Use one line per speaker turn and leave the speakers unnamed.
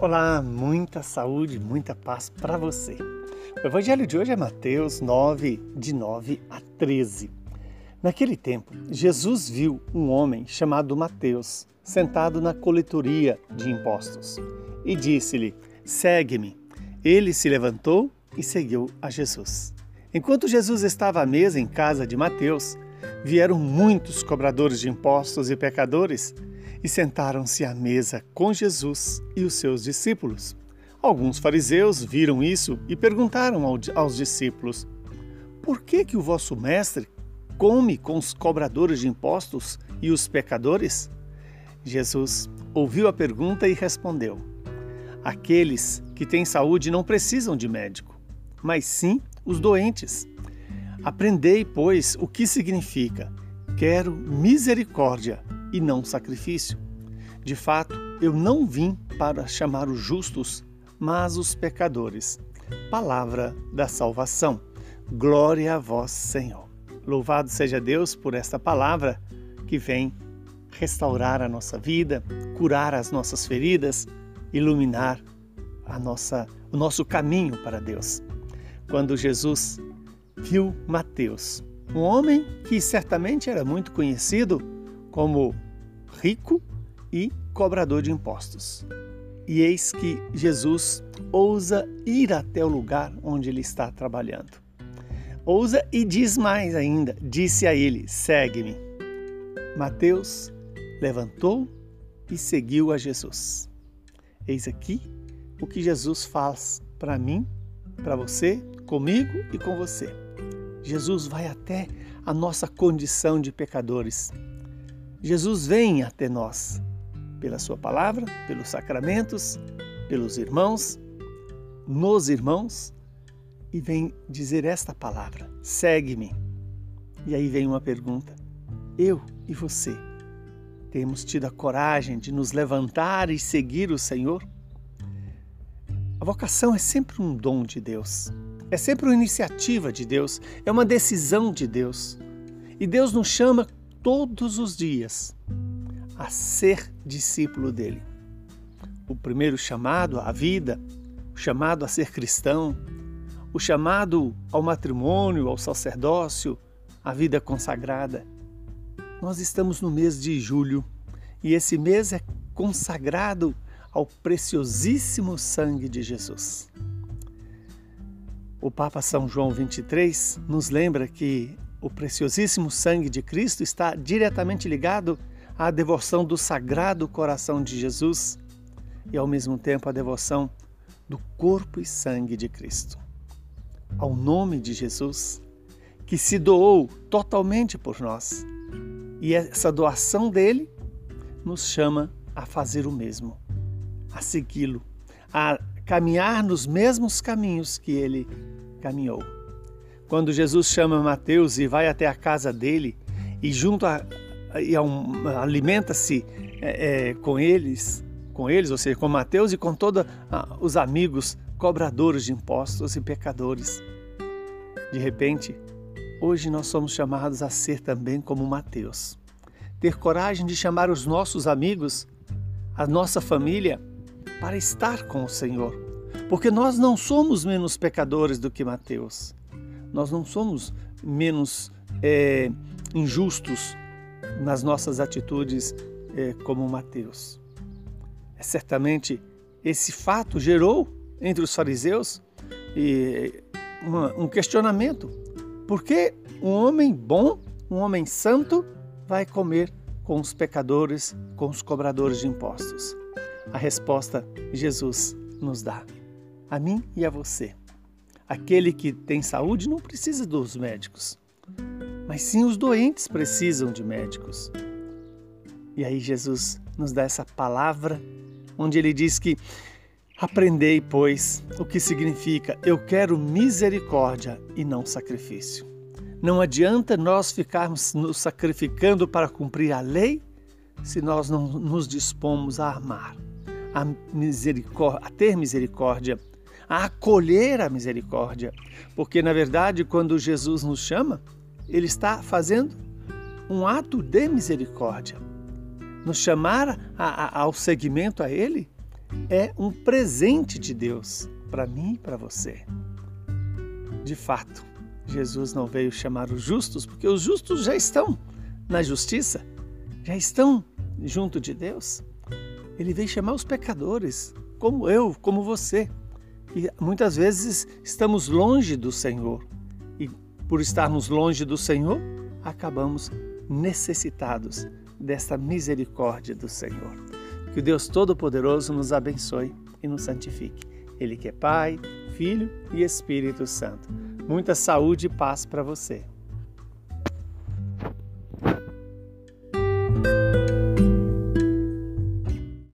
Olá, muita saúde, muita paz para você. O evangelho de hoje é Mateus 9, de 9 a 13. Naquele tempo, Jesus viu um homem chamado Mateus sentado na coletoria de impostos e disse-lhe: Segue-me. Ele se levantou e seguiu a Jesus. Enquanto Jesus estava à mesa em casa de Mateus, vieram muitos cobradores de impostos e pecadores e sentaram-se à mesa com Jesus e os seus discípulos. Alguns fariseus viram isso e perguntaram aos discípulos: Por que que o vosso mestre come com os cobradores de impostos e os pecadores? Jesus ouviu a pergunta e respondeu: Aqueles que têm saúde não precisam de médico, mas sim os doentes. Aprendei, pois, o que significa: quero misericórdia e não sacrifício. De fato, eu não vim para chamar os justos, mas os pecadores. Palavra da salvação. Glória a vós, Senhor. Louvado seja Deus por esta palavra que vem restaurar a nossa vida, curar as nossas feridas, iluminar a nossa, o nosso caminho para Deus. Quando Jesus viu Mateus, um homem que certamente era muito conhecido como rico e cobrador de impostos. E eis que Jesus ousa ir até o lugar onde ele está trabalhando. Ousa e diz mais ainda: disse a ele: segue-me. Mateus levantou e seguiu a Jesus. Eis aqui o que Jesus faz para mim, para você, comigo e com você. Jesus vai até a nossa condição de pecadores Jesus vem até nós pela Sua palavra, pelos sacramentos, pelos irmãos, nos irmãos, e vem dizer esta palavra: segue-me. E aí vem uma pergunta: eu e você temos tido a coragem de nos levantar e seguir o Senhor? A vocação é sempre um dom de Deus, é sempre uma iniciativa de Deus, é uma decisão de Deus. E Deus nos chama todos os dias a ser discípulo dele. O primeiro chamado à vida, o chamado a ser cristão, o chamado ao matrimônio, ao sacerdócio, à vida consagrada. Nós estamos no mês de julho e esse mês é consagrado ao preciosíssimo sangue de Jesus. O Papa São João 23 nos lembra que o preciosíssimo sangue de Cristo está diretamente ligado à devoção do Sagrado Coração de Jesus e, ao mesmo tempo, à devoção do corpo e sangue de Cristo. Ao nome de Jesus, que se doou totalmente por nós. E essa doação dele nos chama a fazer o mesmo, a segui-lo, a caminhar nos mesmos caminhos que ele caminhou. Quando Jesus chama Mateus e vai até a casa dele e junto a, e alimenta-se é, é, com eles, com eles, ou seja, com Mateus e com todos os amigos cobradores de impostos e pecadores. De repente, hoje nós somos chamados a ser também como Mateus. Ter coragem de chamar os nossos amigos, a nossa família, para estar com o Senhor. Porque nós não somos menos pecadores do que Mateus. Nós não somos menos é, injustos nas nossas atitudes é, como Mateus. É, certamente esse fato gerou entre os fariseus e, uma, um questionamento. Por que um homem bom, um homem santo, vai comer com os pecadores, com os cobradores de impostos? A resposta Jesus nos dá, a mim e a você. Aquele que tem saúde não precisa dos médicos, mas sim os doentes precisam de médicos. E aí Jesus nos dá essa palavra onde ele diz que aprendei, pois, o que significa eu quero misericórdia e não sacrifício. Não adianta nós ficarmos nos sacrificando para cumprir a lei se nós não nos dispomos a amar, a, misericórdia, a ter misericórdia a acolher a misericórdia. Porque, na verdade, quando Jesus nos chama, ele está fazendo um ato de misericórdia. Nos chamar a, a, ao seguimento a Ele é um presente de Deus para mim e para você. De fato, Jesus não veio chamar os justos, porque os justos já estão na justiça, já estão junto de Deus. Ele veio chamar os pecadores, como eu, como você. E muitas vezes estamos longe do Senhor. E por estarmos longe do Senhor, acabamos necessitados desta misericórdia do Senhor. Que o Deus Todo-Poderoso nos abençoe e nos santifique. Ele que é Pai, Filho e Espírito Santo. Muita saúde e paz para você.